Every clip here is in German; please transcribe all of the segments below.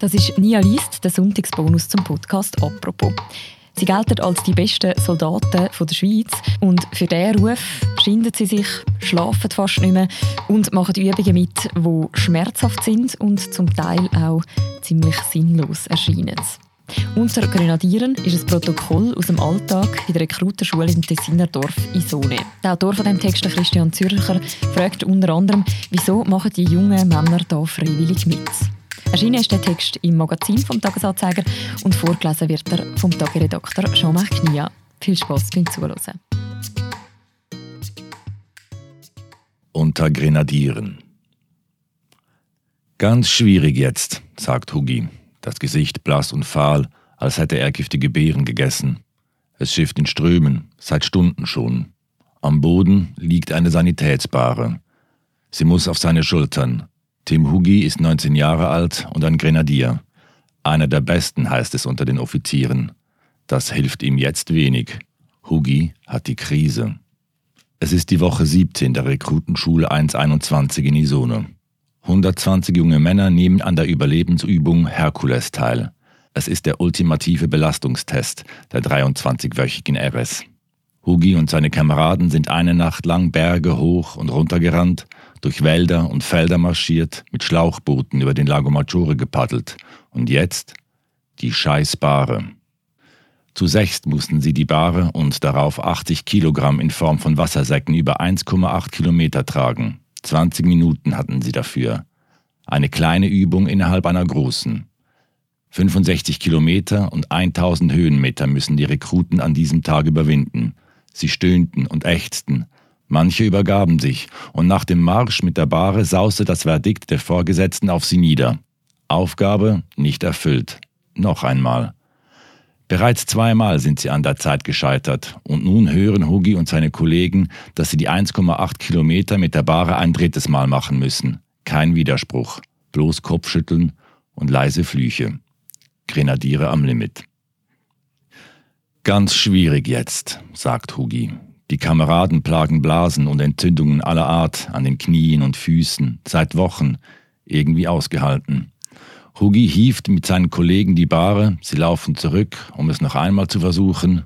Das ist Nia Liest, der Sonntagsbonus zum Podcast «Apropos». Sie gelten als die besten Soldaten der Schweiz und für diesen Ruf schinden sie sich, schlafen fast nicht mehr und machen Übungen mit, die schmerzhaft sind und zum Teil auch ziemlich sinnlos erscheinen. Unter Grenadieren ist ein Protokoll aus dem Alltag bei der Rekrutenschule im Tessiner Dorf Isone. Der Autor von dem Text, Christian Zürcher, fragt unter anderem, wieso machen die jungen Männer da freiwillig mit? Erschienen ist der Text im Magazin vom Tagesanzeiger und vorgelesen wird er vom Tageredakteur Jean-Marc Knia. Viel Spaß beim Zuhören. Unter Grenadieren. Ganz schwierig jetzt, sagt Hugi, das Gesicht blass und fahl, als hätte er giftige Beeren gegessen. Es schifft in Strömen, seit Stunden schon. Am Boden liegt eine Sanitätsbare. Sie muss auf seine Schultern. Tim Hugi ist 19 Jahre alt und ein Grenadier. Einer der besten heißt es unter den Offizieren. Das hilft ihm jetzt wenig. Hugi hat die Krise. Es ist die Woche 17 der Rekrutenschule 121 in Isone. 120 junge Männer nehmen an der Überlebensübung Herkules teil. Es ist der ultimative Belastungstest der 23-wöchigen RS. Hugi und seine Kameraden sind eine Nacht lang Berge hoch und runter gerannt, durch Wälder und Felder marschiert, mit Schlauchbooten über den Lago Maggiore gepaddelt. Und jetzt die Scheißbare. Zu sechst mussten sie die Bahre und darauf 80 Kilogramm in Form von Wassersäcken über 1,8 Kilometer tragen. 20 Minuten hatten sie dafür. Eine kleine Übung innerhalb einer großen. 65 Kilometer und 1000 Höhenmeter müssen die Rekruten an diesem Tag überwinden. Sie stöhnten und ächzten, Manche übergaben sich, und nach dem Marsch mit der Bahre sauste das Verdikt der Vorgesetzten auf sie nieder. Aufgabe nicht erfüllt. Noch einmal. Bereits zweimal sind sie an der Zeit gescheitert, und nun hören Hugi und seine Kollegen, dass sie die 1,8 Kilometer mit der Bahre ein drittes Mal machen müssen. Kein Widerspruch, bloß Kopfschütteln und leise Flüche. Grenadiere am Limit. Ganz schwierig jetzt, sagt Hugi. Die Kameraden plagen Blasen und Entzündungen aller Art an den Knien und Füßen, seit Wochen, irgendwie ausgehalten. Hugi hieft mit seinen Kollegen die Bahre, sie laufen zurück, um es noch einmal zu versuchen.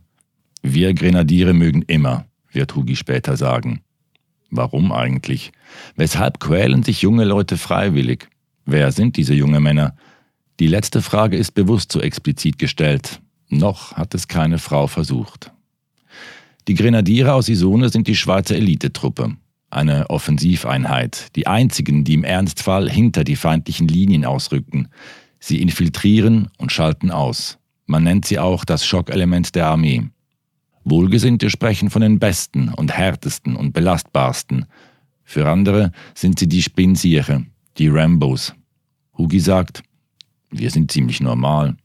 Wir Grenadiere mögen immer, wird Hugi später sagen. Warum eigentlich? Weshalb quälen sich junge Leute freiwillig? Wer sind diese jungen Männer? Die letzte Frage ist bewusst so explizit gestellt. Noch hat es keine Frau versucht. Die Grenadiere aus Isone sind die Schweizer Elitetruppe, eine Offensiveinheit, die einzigen, die im Ernstfall hinter die feindlichen Linien ausrücken. Sie infiltrieren und schalten aus. Man nennt sie auch das Schockelement der Armee. Wohlgesinnte sprechen von den besten und härtesten und belastbarsten. Für andere sind sie die Spinsiere, die Rambos. Hugi sagt, wir sind ziemlich normal.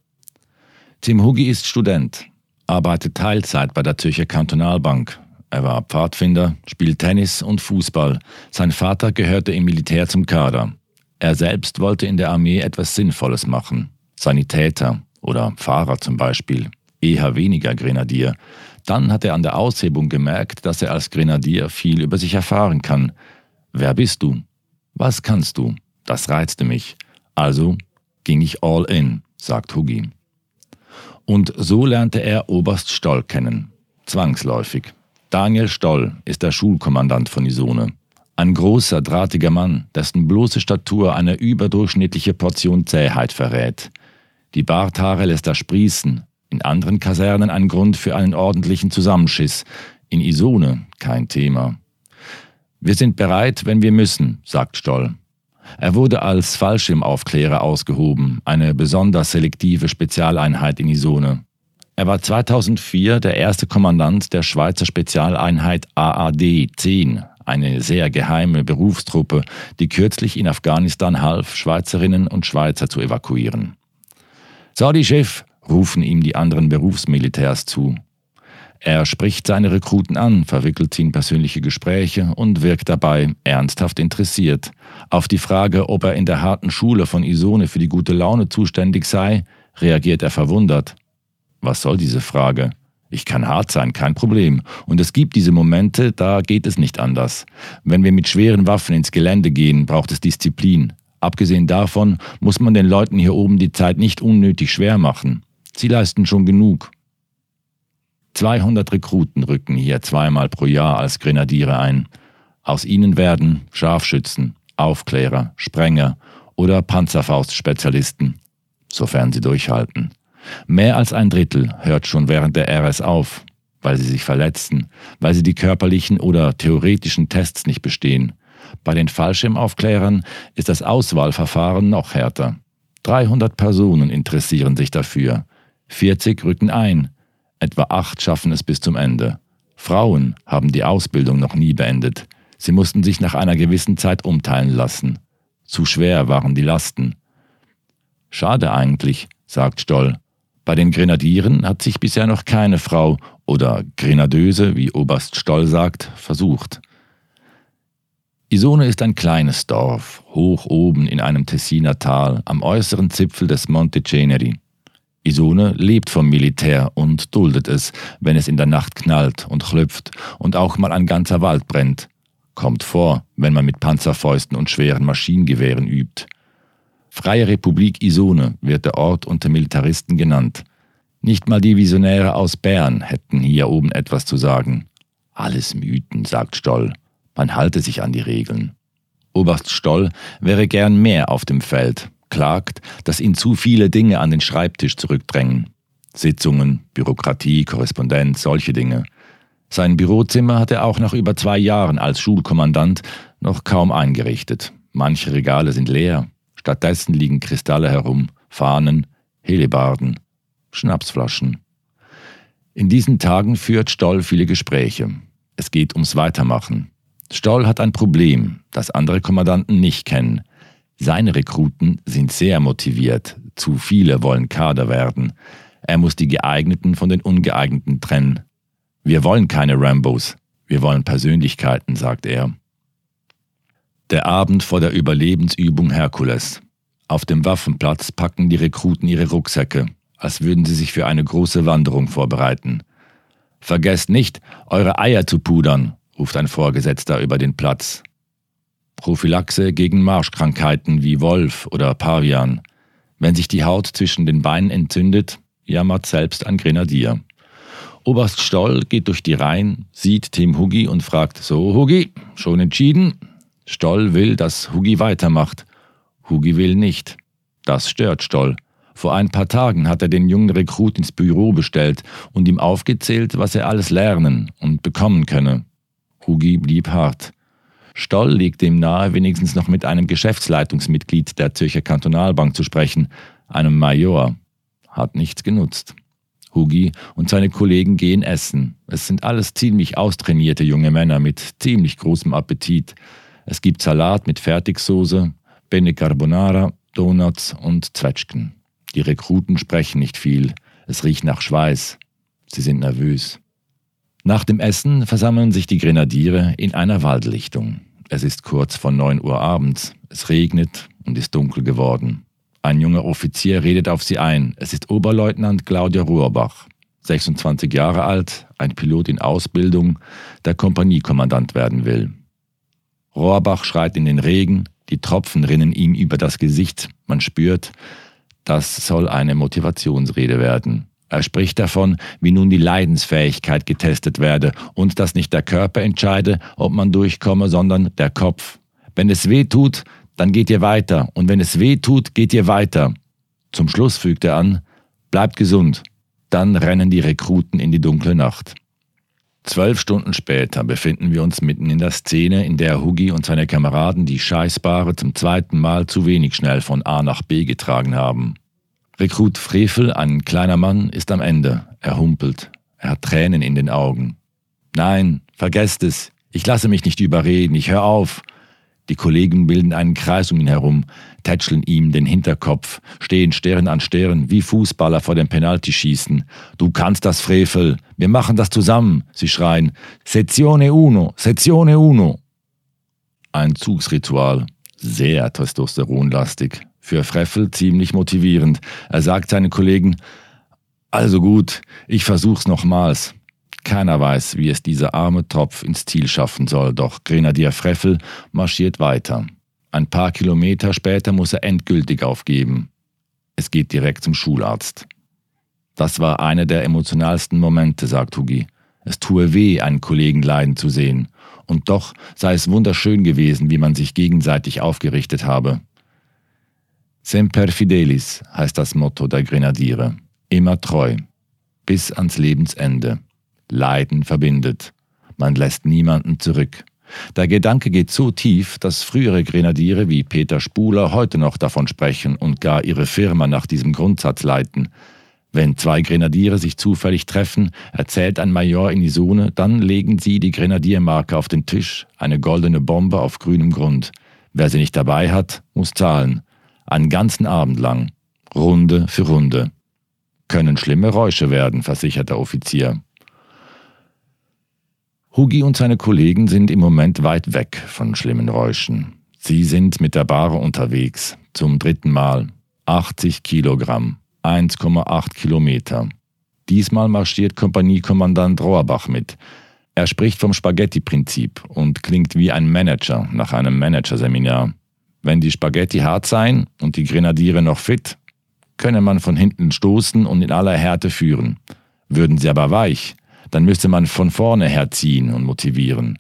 Tim Hugi ist Student, arbeitet Teilzeit bei der Zürcher Kantonalbank. Er war Pfadfinder, spielt Tennis und Fußball. Sein Vater gehörte im Militär zum Kader. Er selbst wollte in der Armee etwas Sinnvolles machen. Sanitäter oder Fahrer zum Beispiel. Eher weniger Grenadier. Dann hat er an der Aushebung gemerkt, dass er als Grenadier viel über sich erfahren kann. Wer bist du? Was kannst du? Das reizte mich. Also ging ich all in, sagt Hugi. Und so lernte er Oberst Stoll kennen. Zwangsläufig. Daniel Stoll ist der Schulkommandant von Isone. Ein großer, drahtiger Mann, dessen bloße Statur eine überdurchschnittliche Portion Zähheit verrät. Die Barthaare lässt er sprießen, in anderen Kasernen ein Grund für einen ordentlichen Zusammenschiss, in Isone kein Thema. Wir sind bereit, wenn wir müssen, sagt Stoll. Er wurde als Fallschirmaufklärer ausgehoben, eine besonders selektive Spezialeinheit in Isone. Er war 2004 der erste Kommandant der Schweizer Spezialeinheit AAD 10, eine sehr geheime Berufstruppe, die kürzlich in Afghanistan half, Schweizerinnen und Schweizer zu evakuieren. Saudi Chef, rufen ihm die anderen Berufsmilitärs zu. Er spricht seine Rekruten an, verwickelt sie in persönliche Gespräche und wirkt dabei ernsthaft interessiert. Auf die Frage, ob er in der harten Schule von Isone für die gute Laune zuständig sei, reagiert er verwundert. Was soll diese Frage? Ich kann hart sein, kein Problem. Und es gibt diese Momente, da geht es nicht anders. Wenn wir mit schweren Waffen ins Gelände gehen, braucht es Disziplin. Abgesehen davon muss man den Leuten hier oben die Zeit nicht unnötig schwer machen. Sie leisten schon genug. 200 Rekruten rücken hier zweimal pro Jahr als Grenadiere ein. Aus ihnen werden Scharfschützen, Aufklärer, Sprenger oder Panzerfaustspezialisten, sofern sie durchhalten. Mehr als ein Drittel hört schon während der RS auf, weil sie sich verletzen, weil sie die körperlichen oder theoretischen Tests nicht bestehen. Bei den Fallschirmaufklärern ist das Auswahlverfahren noch härter. 300 Personen interessieren sich dafür. 40 rücken ein, Etwa acht schaffen es bis zum Ende. Frauen haben die Ausbildung noch nie beendet. Sie mussten sich nach einer gewissen Zeit umteilen lassen. Zu schwer waren die Lasten. Schade eigentlich, sagt Stoll. Bei den Grenadieren hat sich bisher noch keine Frau oder Grenadöse, wie Oberst Stoll sagt, versucht. Isone ist ein kleines Dorf, hoch oben in einem Tessiner Tal, am äußeren Zipfel des Monte Ceneri. Isone lebt vom Militär und duldet es, wenn es in der Nacht knallt und klüpft und auch mal ein ganzer Wald brennt. Kommt vor, wenn man mit Panzerfäusten und schweren Maschinengewehren übt. Freie Republik Isone wird der Ort unter Militaristen genannt. Nicht mal die Visionäre aus Bern hätten hier oben etwas zu sagen. Alles Mythen, sagt Stoll. Man halte sich an die Regeln. Oberst Stoll wäre gern mehr auf dem Feld, klagt, dass ihn zu viele Dinge an den Schreibtisch zurückdrängen. Sitzungen, Bürokratie, Korrespondenz, solche Dinge. Sein Bürozimmer hat er auch nach über zwei Jahren als Schulkommandant noch kaum eingerichtet. Manche Regale sind leer. Stattdessen liegen Kristalle herum, Fahnen, Helebarden, Schnapsflaschen. In diesen Tagen führt Stoll viele Gespräche. Es geht ums Weitermachen. Stoll hat ein Problem, das andere Kommandanten nicht kennen. Seine Rekruten sind sehr motiviert, zu viele wollen Kader werden. Er muss die geeigneten von den ungeeigneten trennen. Wir wollen keine Rambos, wir wollen Persönlichkeiten, sagt er. Der Abend vor der Überlebensübung Herkules. Auf dem Waffenplatz packen die Rekruten ihre Rucksäcke, als würden sie sich für eine große Wanderung vorbereiten. Vergesst nicht, eure Eier zu pudern, ruft ein Vorgesetzter über den Platz. Prophylaxe gegen Marschkrankheiten wie Wolf oder Pavian. Wenn sich die Haut zwischen den Beinen entzündet, jammert selbst ein Grenadier. Oberst Stoll geht durch die Reihen, sieht Tim Huggy und fragt: So, Huggy, schon entschieden? Stoll will, dass Huggy weitermacht. Huggy will nicht. Das stört Stoll. Vor ein paar Tagen hat er den jungen Rekrut ins Büro bestellt und ihm aufgezählt, was er alles lernen und bekommen könne. Huggy blieb hart. Stoll liegt dem nahe, wenigstens noch mit einem Geschäftsleitungsmitglied der Zürcher Kantonalbank zu sprechen, einem Major. Hat nichts genutzt. Hugi und seine Kollegen gehen essen. Es sind alles ziemlich austrainierte junge Männer mit ziemlich großem Appetit. Es gibt Salat mit Fertigsoße, Bene Carbonara, Donuts und Zwetschgen. Die Rekruten sprechen nicht viel. Es riecht nach Schweiß. Sie sind nervös. Nach dem Essen versammeln sich die Grenadiere in einer Waldlichtung. Es ist kurz vor 9 Uhr abends. Es regnet und ist dunkel geworden. Ein junger Offizier redet auf sie ein. Es ist Oberleutnant Claudia Ruhrbach, 26 Jahre alt, ein Pilot in Ausbildung, der Kompaniekommandant werden will. Rohrbach schreit in den Regen, die Tropfen rinnen ihm über das Gesicht, man spürt, das soll eine Motivationsrede werden. Er spricht davon, wie nun die Leidensfähigkeit getestet werde und dass nicht der Körper entscheide, ob man durchkomme, sondern der Kopf. Wenn es weh tut, dann geht ihr weiter und wenn es weh tut, geht ihr weiter. Zum Schluss fügt er an, bleibt gesund. Dann rennen die Rekruten in die dunkle Nacht. Zwölf Stunden später befinden wir uns mitten in der Szene, in der Hugi und seine Kameraden die Scheißbare zum zweiten Mal zu wenig schnell von A nach B getragen haben. Rekrut Frevel, ein kleiner Mann, ist am Ende. Er humpelt. Er hat Tränen in den Augen. Nein, vergesst es. Ich lasse mich nicht überreden. Ich hör auf. Die Kollegen bilden einen Kreis um ihn herum, tätscheln ihm den Hinterkopf, stehen Stern an Stern wie Fußballer vor dem Penaltyschießen. Du kannst das, Frevel. Wir machen das zusammen. Sie schreien. Sezione uno, Sezione uno. Ein Zugsritual. Sehr testosteronlastig für Freffel ziemlich motivierend. Er sagt seinen Kollegen, also gut, ich versuch's nochmals. Keiner weiß, wie es dieser arme Tropf ins Ziel schaffen soll, doch Grenadier Freffel marschiert weiter. Ein paar Kilometer später muss er endgültig aufgeben. Es geht direkt zum Schularzt. Das war einer der emotionalsten Momente, sagt Hugi. Es tue weh, einen Kollegen leiden zu sehen. Und doch sei es wunderschön gewesen, wie man sich gegenseitig aufgerichtet habe. Semper Fidelis heißt das Motto der Grenadiere. Immer treu. Bis ans Lebensende. Leiden verbindet. Man lässt niemanden zurück. Der Gedanke geht so tief, dass frühere Grenadiere wie Peter Spuler heute noch davon sprechen und gar ihre Firma nach diesem Grundsatz leiten. Wenn zwei Grenadiere sich zufällig treffen, erzählt ein Major in Isone, dann legen sie die Grenadiermarke auf den Tisch, eine goldene Bombe auf grünem Grund. Wer sie nicht dabei hat, muss zahlen. Einen ganzen Abend lang. Runde für Runde. Können schlimme Räusche werden, versichert der Offizier. Hugi und seine Kollegen sind im Moment weit weg von schlimmen Räuschen. Sie sind mit der Bahre unterwegs, zum dritten Mal. 80 Kilogramm, 1,8 Kilometer. Diesmal marschiert Kompaniekommandant Rohrbach mit. Er spricht vom Spaghetti-Prinzip und klingt wie ein Manager nach einem Managerseminar. Wenn die Spaghetti hart seien und die Grenadiere noch fit, könne man von hinten stoßen und in aller Härte führen. Würden sie aber weich, dann müsste man von vorne herziehen und motivieren.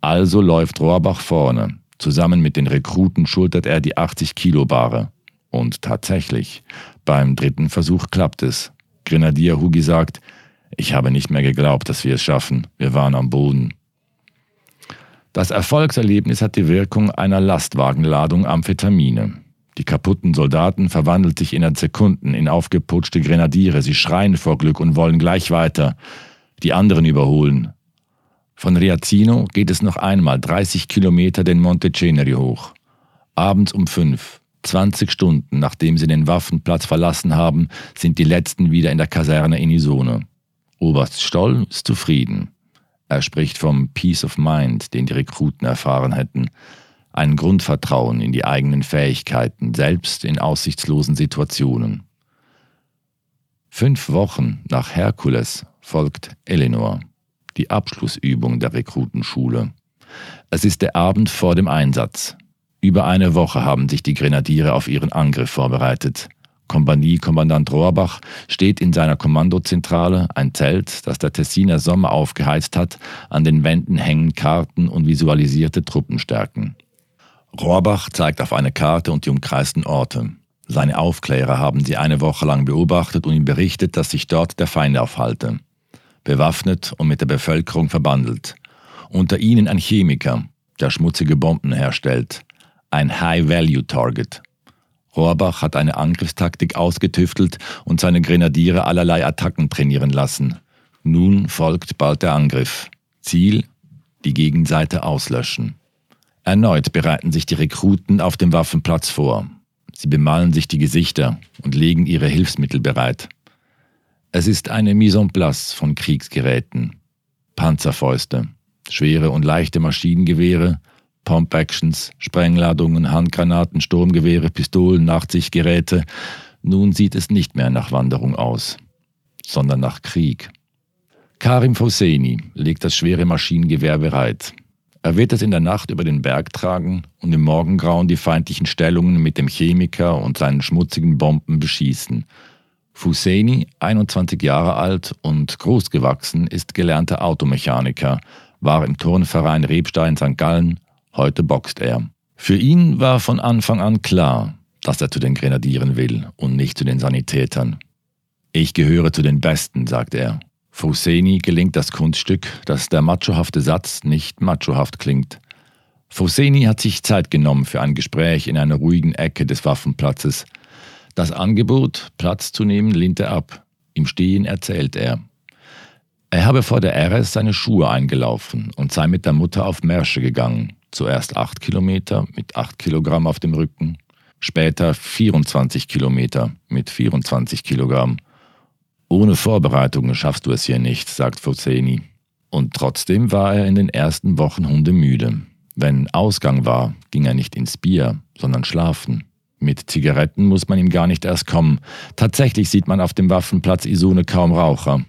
Also läuft Rohrbach vorne. Zusammen mit den Rekruten schultert er die 80 Kilo Bahre. Und tatsächlich, beim dritten Versuch klappt es. Grenadier Hugi sagt, ich habe nicht mehr geglaubt, dass wir es schaffen. Wir waren am Boden. Das Erfolgserlebnis hat die Wirkung einer Lastwagenladung Amphetamine. Die kaputten Soldaten verwandeln sich innerhalb Sekunden in aufgeputschte Grenadiere. Sie schreien vor Glück und wollen gleich weiter die anderen überholen. Von Riazzino geht es noch einmal 30 Kilometer den Monte Ceneri hoch. Abends um fünf, 20 Stunden nachdem sie den Waffenplatz verlassen haben, sind die letzten wieder in der Kaserne in Isone. Oberst Stoll ist zufrieden. Er spricht vom Peace of Mind, den die Rekruten erfahren hätten. Ein Grundvertrauen in die eigenen Fähigkeiten, selbst in aussichtslosen Situationen. Fünf Wochen nach Herkules folgt Eleanor, die Abschlussübung der Rekrutenschule. Es ist der Abend vor dem Einsatz. Über eine Woche haben sich die Grenadiere auf ihren Angriff vorbereitet. Kompaniekommandant Rohrbach steht in seiner Kommandozentrale, ein Zelt, das der Tessiner Sommer aufgeheizt hat, an den Wänden hängen Karten und visualisierte Truppenstärken. Rohrbach zeigt auf eine Karte und die umkreisten Orte. Seine Aufklärer haben sie eine Woche lang beobachtet und ihm berichtet, dass sich dort der Feind aufhalte bewaffnet und mit der Bevölkerung verbandelt. Unter ihnen ein Chemiker, der schmutzige Bomben herstellt. Ein High-Value-Target. Rohrbach hat eine Angriffstaktik ausgetüftelt und seine Grenadiere allerlei Attacken trainieren lassen. Nun folgt bald der Angriff. Ziel? Die Gegenseite auslöschen. Erneut bereiten sich die Rekruten auf dem Waffenplatz vor. Sie bemalen sich die Gesichter und legen ihre Hilfsmittel bereit. Es ist eine Mise en place von Kriegsgeräten. Panzerfäuste, schwere und leichte Maschinengewehre, Pump-Actions, Sprengladungen, Handgranaten, Sturmgewehre, Pistolen, Nachtsichtgeräte. Nun sieht es nicht mehr nach Wanderung aus, sondern nach Krieg. Karim Fosseni legt das schwere Maschinengewehr bereit. Er wird es in der Nacht über den Berg tragen und im Morgengrauen die feindlichen Stellungen mit dem Chemiker und seinen schmutzigen Bomben beschießen – Fuseni, 21 Jahre alt und großgewachsen, ist gelernter Automechaniker, war im Turnverein Rebstein St. Gallen, heute boxt er. Für ihn war von Anfang an klar, dass er zu den Grenadieren will und nicht zu den Sanitätern. Ich gehöre zu den Besten, sagt er. Fuseni gelingt das Kunststück, dass der machohafte Satz nicht machohaft klingt. Fuseni hat sich Zeit genommen für ein Gespräch in einer ruhigen Ecke des Waffenplatzes – das Angebot, Platz zu nehmen, lehnt er ab. Im Stehen erzählt er. Er habe vor der RS seine Schuhe eingelaufen und sei mit der Mutter auf Märsche gegangen. Zuerst acht Kilometer mit acht Kilogramm auf dem Rücken, später 24 Kilometer mit 24 Kilogramm. Ohne Vorbereitungen schaffst du es hier nicht, sagt Fosseni. Und trotzdem war er in den ersten Wochen hundemüde. Wenn Ausgang war, ging er nicht ins Bier, sondern schlafen. Mit Zigaretten muss man ihm gar nicht erst kommen. Tatsächlich sieht man auf dem Waffenplatz Isone kaum Raucher.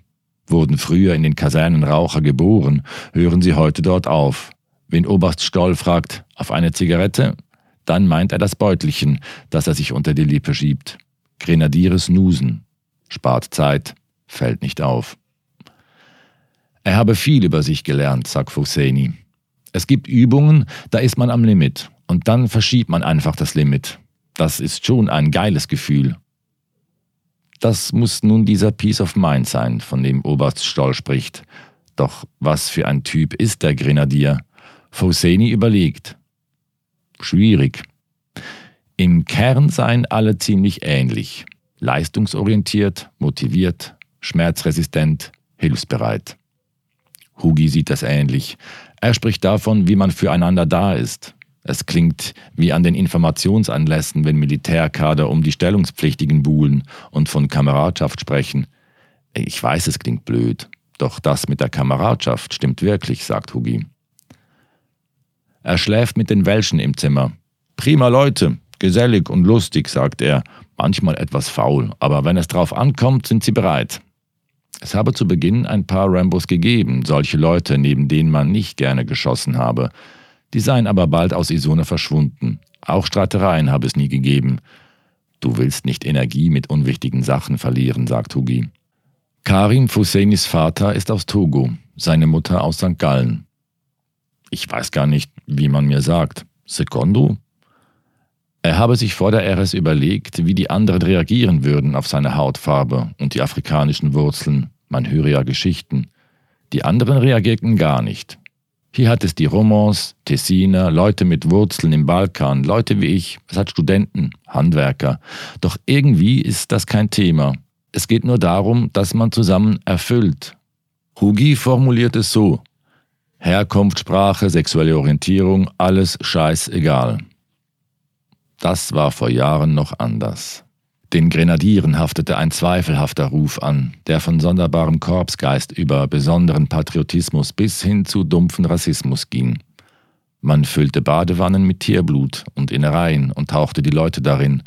Wurden früher in den Kasernen Raucher geboren, hören sie heute dort auf. Wenn Oberst Stoll fragt, auf eine Zigarette, Dann meint er das Beutelchen, das er sich unter die Lippe schiebt. Grenadiere snoosen. Spart Zeit, fällt nicht auf. Er habe viel über sich gelernt, sagt Foseni. Es gibt Übungen, da ist man am Limit und dann verschiebt man einfach das Limit. Das ist schon ein geiles Gefühl. Das muss nun dieser Peace of Mind sein, von dem Oberst Stoll spricht. Doch was für ein Typ ist der Grenadier? Foseni überlegt. Schwierig. Im Kern seien alle ziemlich ähnlich. Leistungsorientiert, motiviert, schmerzresistent, hilfsbereit. Hugi sieht das ähnlich. Er spricht davon, wie man füreinander da ist. Es klingt wie an den Informationsanlässen, wenn Militärkader um die Stellungspflichtigen buhlen und von Kameradschaft sprechen. Ich weiß, es klingt blöd, doch das mit der Kameradschaft stimmt wirklich, sagt Hugi. Er schläft mit den Welschen im Zimmer. Prima Leute, gesellig und lustig, sagt er, manchmal etwas faul, aber wenn es drauf ankommt, sind sie bereit. Es habe zu Beginn ein paar Rambos gegeben, solche Leute, neben denen man nicht gerne geschossen habe. Die seien aber bald aus Isone verschwunden. Auch Streitereien habe es nie gegeben. Du willst nicht Energie mit unwichtigen Sachen verlieren, sagt Hugi. Karim Fuseinis Vater ist aus Togo, seine Mutter aus St. Gallen. Ich weiß gar nicht, wie man mir sagt. Secondo? Er habe sich vor der RS überlegt, wie die anderen reagieren würden auf seine Hautfarbe und die afrikanischen Wurzeln. Man höre ja Geschichten. Die anderen reagierten gar nicht. Hier hat es die Romans, Tessiner, Leute mit Wurzeln im Balkan, Leute wie ich, es hat Studenten, Handwerker. Doch irgendwie ist das kein Thema. Es geht nur darum, dass man zusammen erfüllt. Hugi formuliert es so. Herkunft, Sprache, sexuelle Orientierung, alles scheißegal. Das war vor Jahren noch anders. Den Grenadieren haftete ein zweifelhafter Ruf an, der von sonderbarem Korpsgeist über besonderen Patriotismus bis hin zu dumpfen Rassismus ging. Man füllte Badewannen mit Tierblut und Innereien und tauchte die Leute darin,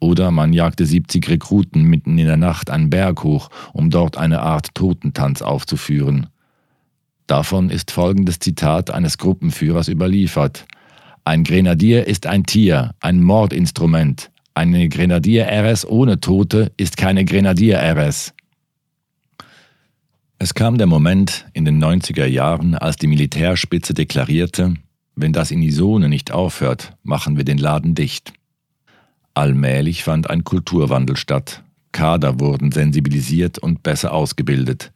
oder man jagte 70 Rekruten mitten in der Nacht einen Berg hoch, um dort eine Art Totentanz aufzuführen. Davon ist folgendes Zitat eines Gruppenführers überliefert – ein Grenadier ist ein Tier, ein Mordinstrument. Eine Grenadier-RS ohne Tote ist keine Grenadier-RS. Es kam der Moment in den 90er Jahren, als die Militärspitze deklarierte, wenn das in Isone nicht aufhört, machen wir den Laden dicht. Allmählich fand ein Kulturwandel statt. Kader wurden sensibilisiert und besser ausgebildet.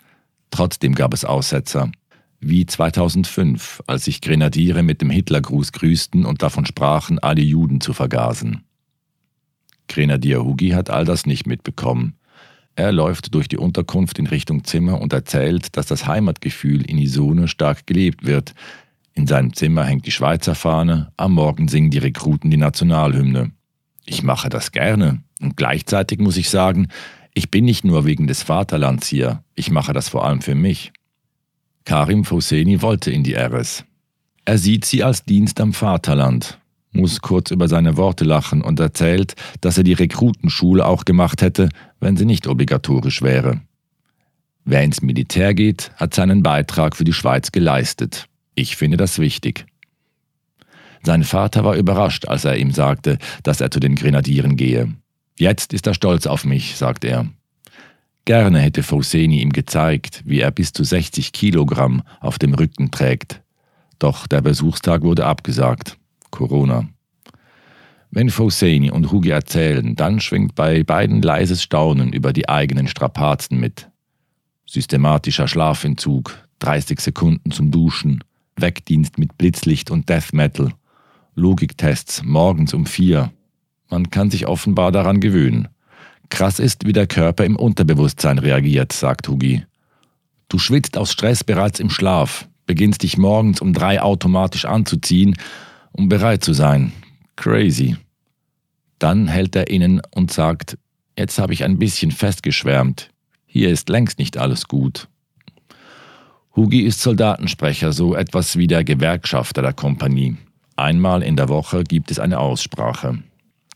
Trotzdem gab es Aussetzer wie 2005, als sich Grenadiere mit dem Hitlergruß grüßten und davon sprachen, alle Juden zu vergasen. Grenadier Hugi hat all das nicht mitbekommen. Er läuft durch die Unterkunft in Richtung Zimmer und erzählt, dass das Heimatgefühl in Isone stark gelebt wird. In seinem Zimmer hängt die Schweizer Fahne, am Morgen singen die Rekruten die Nationalhymne. Ich mache das gerne und gleichzeitig muss ich sagen, ich bin nicht nur wegen des Vaterlands hier, ich mache das vor allem für mich. Karim Foseni wollte in die RS. Er sieht sie als Dienst am Vaterland, muss kurz über seine Worte lachen und erzählt, dass er die Rekrutenschule auch gemacht hätte, wenn sie nicht obligatorisch wäre. Wer ins Militär geht, hat seinen Beitrag für die Schweiz geleistet. Ich finde das wichtig. Sein Vater war überrascht, als er ihm sagte, dass er zu den Grenadieren gehe. Jetzt ist er stolz auf mich, sagt er. Gerne hätte Foseni ihm gezeigt, wie er bis zu 60 Kilogramm auf dem Rücken trägt. Doch der Besuchstag wurde abgesagt. Corona. Wenn Foseni und Hugi erzählen, dann schwingt bei beiden leises Staunen über die eigenen Strapazen mit. Systematischer Schlafentzug, 30 Sekunden zum Duschen, Wegdienst mit Blitzlicht und Death Metal, Logiktests morgens um vier. Man kann sich offenbar daran gewöhnen. Krass ist, wie der Körper im Unterbewusstsein reagiert, sagt Hugi. Du schwitzt aus Stress bereits im Schlaf, beginnst dich morgens um drei automatisch anzuziehen, um bereit zu sein. Crazy. Dann hält er innen und sagt, jetzt habe ich ein bisschen festgeschwärmt. Hier ist längst nicht alles gut. Hugi ist Soldatensprecher, so etwas wie der Gewerkschafter der Kompanie. Einmal in der Woche gibt es eine Aussprache.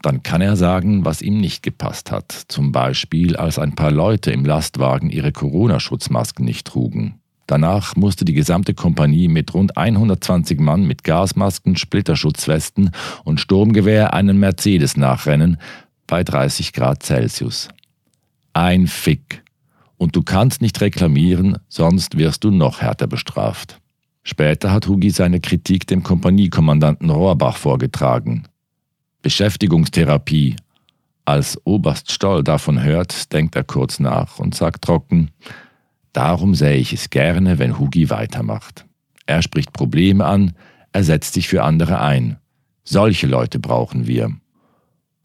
Dann kann er sagen, was ihm nicht gepasst hat. Zum Beispiel, als ein paar Leute im Lastwagen ihre Corona-Schutzmasken nicht trugen. Danach musste die gesamte Kompanie mit rund 120 Mann mit Gasmasken, Splitterschutzwesten und Sturmgewehr einen Mercedes nachrennen bei 30 Grad Celsius. Ein Fick. Und du kannst nicht reklamieren, sonst wirst du noch härter bestraft. Später hat Hugi seine Kritik dem Kompaniekommandanten Rohrbach vorgetragen. Beschäftigungstherapie. Als Oberst Stoll davon hört, denkt er kurz nach und sagt trocken, Darum sähe ich es gerne, wenn Hugi weitermacht. Er spricht Probleme an, er setzt sich für andere ein. Solche Leute brauchen wir.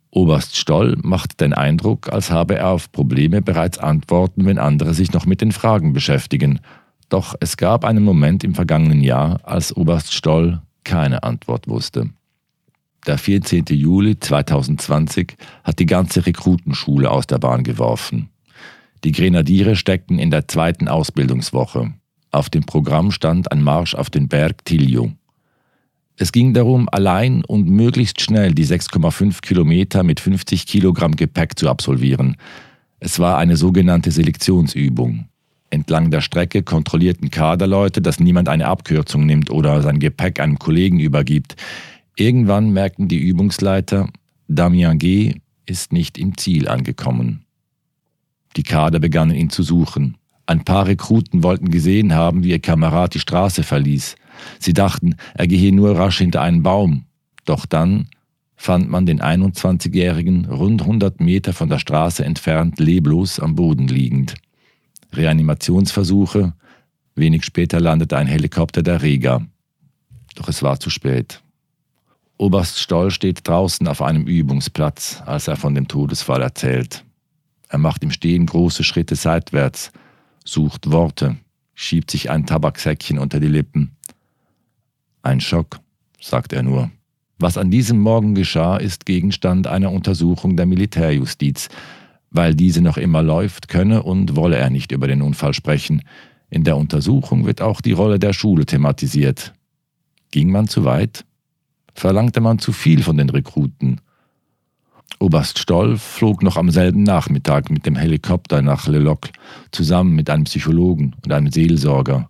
Oberst Stoll macht den Eindruck, als habe er auf Probleme bereits Antworten, wenn andere sich noch mit den Fragen beschäftigen. Doch es gab einen Moment im vergangenen Jahr, als Oberst Stoll keine Antwort wusste. Der 14. Juli 2020 hat die ganze Rekrutenschule aus der Bahn geworfen. Die Grenadiere steckten in der zweiten Ausbildungswoche. Auf dem Programm stand ein Marsch auf den Berg Tilio. Es ging darum, allein und möglichst schnell die 6,5 Kilometer mit 50 Kilogramm Gepäck zu absolvieren. Es war eine sogenannte Selektionsübung. Entlang der Strecke kontrollierten Kaderleute, dass niemand eine Abkürzung nimmt oder sein Gepäck einem Kollegen übergibt. Irgendwann merkten die Übungsleiter, Damien G. ist nicht im Ziel angekommen. Die Kader begannen ihn zu suchen. Ein paar Rekruten wollten gesehen haben, wie ihr Kamerad die Straße verließ. Sie dachten, er gehe nur rasch hinter einen Baum. Doch dann fand man den 21-Jährigen rund 100 Meter von der Straße entfernt leblos am Boden liegend. Reanimationsversuche. Wenig später landete ein Helikopter der Rega. Doch es war zu spät. Oberst Stoll steht draußen auf einem Übungsplatz, als er von dem Todesfall erzählt. Er macht im Stehen große Schritte seitwärts, sucht Worte, schiebt sich ein Tabaksäckchen unter die Lippen. Ein Schock, sagt er nur. Was an diesem Morgen geschah, ist Gegenstand einer Untersuchung der Militärjustiz. Weil diese noch immer läuft, könne und wolle er nicht über den Unfall sprechen. In der Untersuchung wird auch die Rolle der Schule thematisiert. Ging man zu weit? Verlangte man zu viel von den Rekruten? Oberst Stoll flog noch am selben Nachmittag mit dem Helikopter nach Le Locle, zusammen mit einem Psychologen und einem Seelsorger.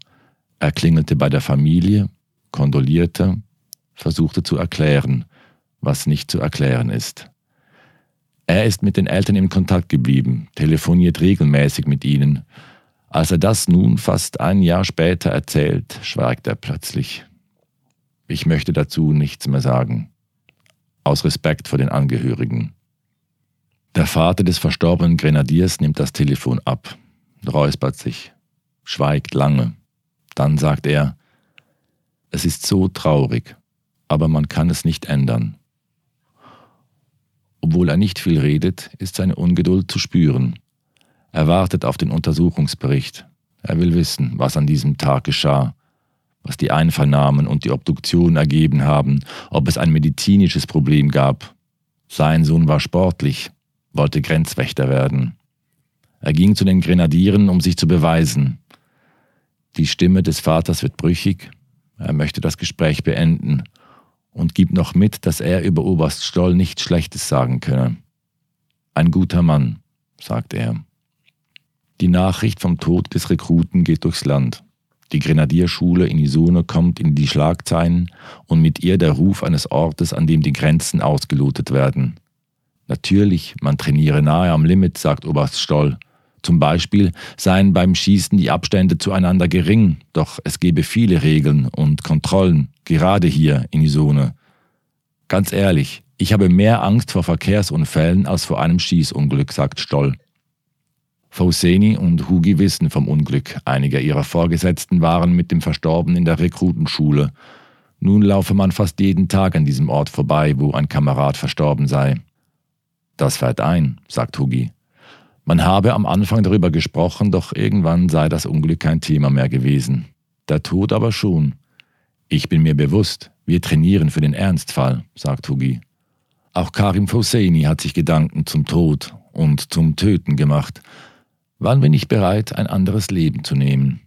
Er klingelte bei der Familie, kondolierte, versuchte zu erklären, was nicht zu erklären ist. Er ist mit den Eltern in Kontakt geblieben, telefoniert regelmäßig mit ihnen. Als er das nun fast ein Jahr später erzählt, schweigt er plötzlich. Ich möchte dazu nichts mehr sagen. Aus Respekt vor den Angehörigen. Der Vater des verstorbenen Grenadiers nimmt das Telefon ab, räuspert sich, schweigt lange. Dann sagt er, es ist so traurig, aber man kann es nicht ändern. Obwohl er nicht viel redet, ist seine Ungeduld zu spüren. Er wartet auf den Untersuchungsbericht. Er will wissen, was an diesem Tag geschah, was die Einvernahmen und die Obduktion ergeben haben, ob es ein medizinisches Problem gab. Sein Sohn war sportlich, wollte Grenzwächter werden. Er ging zu den Grenadieren, um sich zu beweisen. Die Stimme des Vaters wird brüchig, er möchte das Gespräch beenden und gibt noch mit, dass er über Oberst Stoll nichts Schlechtes sagen könne. Ein guter Mann, sagt er. Die Nachricht vom Tod des Rekruten geht durchs Land. Die Grenadierschule in Isone kommt in die Schlagzeilen und mit ihr der Ruf eines Ortes, an dem die Grenzen ausgelotet werden. Natürlich, man trainiere nahe am Limit, sagt Oberst Stoll. Zum Beispiel seien beim Schießen die Abstände zueinander gering, doch es gebe viele Regeln und Kontrollen, gerade hier in Isone. Ganz ehrlich, ich habe mehr Angst vor Verkehrsunfällen als vor einem Schießunglück, sagt Stoll. Foseni und Hugi wissen vom Unglück. Einige ihrer Vorgesetzten waren mit dem Verstorbenen in der Rekrutenschule. Nun laufe man fast jeden Tag an diesem Ort vorbei, wo ein Kamerad verstorben sei. Das fällt ein, sagt Hugi. Man habe am Anfang darüber gesprochen, doch irgendwann sei das Unglück kein Thema mehr gewesen. Der Tod aber schon. Ich bin mir bewusst, wir trainieren für den Ernstfall, sagt Hugi. Auch Karim Fosseini hat sich Gedanken zum Tod und zum Töten gemacht. Wann bin ich bereit, ein anderes Leben zu nehmen?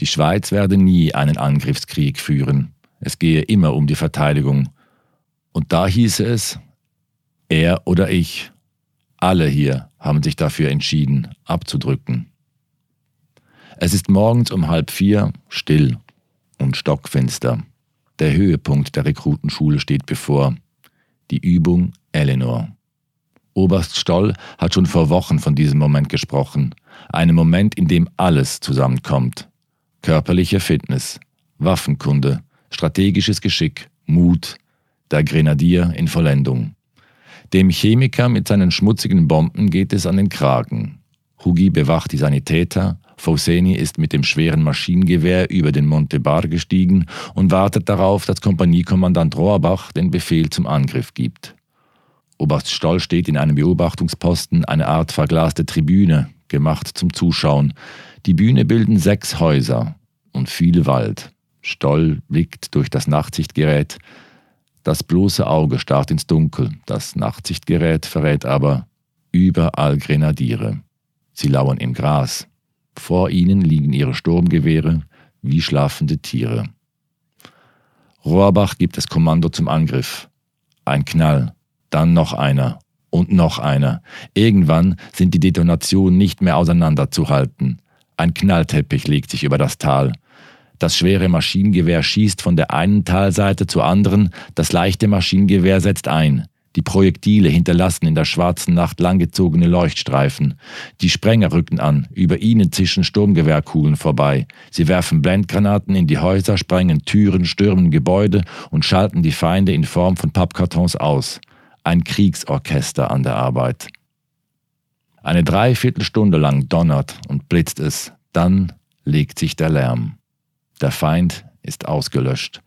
Die Schweiz werde nie einen Angriffskrieg führen. Es gehe immer um die Verteidigung. Und da hieße es, er oder ich, alle hier haben sich dafür entschieden, abzudrücken. Es ist morgens um halb vier, still und stockfinster. Der Höhepunkt der Rekrutenschule steht bevor. Die Übung Eleanor. Oberst Stoll hat schon vor Wochen von diesem Moment gesprochen. Einem Moment, in dem alles zusammenkommt. Körperliche Fitness, Waffenkunde, strategisches Geschick, Mut, der Grenadier in Vollendung. Dem Chemiker mit seinen schmutzigen Bomben geht es an den Kragen. Hugi bewacht die Sanitäter, Foseni ist mit dem schweren Maschinengewehr über den Monte Bar gestiegen und wartet darauf, dass Kompaniekommandant Rohrbach den Befehl zum Angriff gibt. Oberst Stoll steht in einem Beobachtungsposten, eine Art verglaste Tribüne, gemacht zum Zuschauen. Die Bühne bilden sechs Häuser und viel Wald. Stoll blickt durch das Nachtsichtgerät. Das bloße Auge starrt ins Dunkel. Das Nachtsichtgerät verrät aber überall Grenadiere. Sie lauern im Gras. Vor ihnen liegen ihre Sturmgewehre wie schlafende Tiere. Rohrbach gibt das Kommando zum Angriff. Ein Knall, dann noch einer und noch einer. Irgendwann sind die Detonationen nicht mehr auseinanderzuhalten. Ein Knallteppich legt sich über das Tal. Das schwere Maschinengewehr schießt von der einen Talseite zur anderen, das leichte Maschinengewehr setzt ein. Die Projektile hinterlassen in der schwarzen Nacht langgezogene Leuchtstreifen. Die Sprenger rücken an, über ihnen zischen Sturmgewehrkugeln vorbei. Sie werfen Blendgranaten in die Häuser, sprengen Türen, stürmen Gebäude und schalten die Feinde in Form von Pappkartons aus. Ein Kriegsorchester an der Arbeit. Eine Dreiviertelstunde lang donnert und blitzt es, dann legt sich der Lärm. Der Feind ist ausgelöscht.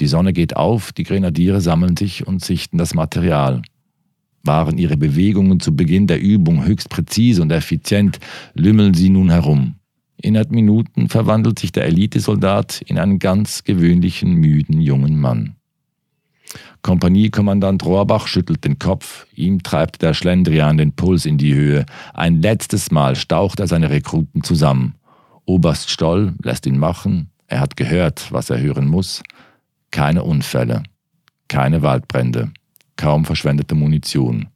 Die Sonne geht auf, die Grenadiere sammeln sich und sichten das Material. Waren ihre Bewegungen zu Beginn der Übung höchst präzise und effizient, lümmeln sie nun herum. Innerhalb Minuten verwandelt sich der Elitesoldat in einen ganz gewöhnlichen, müden jungen Mann. Kompaniekommandant Rohrbach schüttelt den Kopf, ihm treibt der Schlendrian den Puls in die Höhe. Ein letztes Mal staucht er seine Rekruten zusammen. Oberst Stoll lässt ihn machen, er hat gehört, was er hören muss. Keine Unfälle, keine Waldbrände, kaum verschwendete Munition.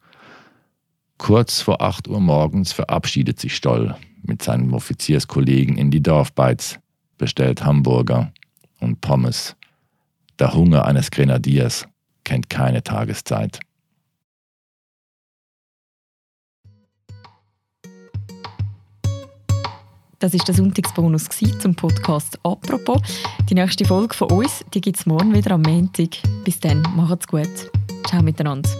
Kurz vor 8 Uhr morgens verabschiedet sich Stoll mit seinem Offizierskollegen in die Dorfbeiz, bestellt Hamburger und Pommes. Der Hunger eines Grenadiers kennt keine Tageszeit. Das ist der Sonntagsbonus zum Podcast «Apropos». Die nächste Folge von uns gibt es morgen wieder am Montag. Bis dann, macht's gut. Ciao miteinander.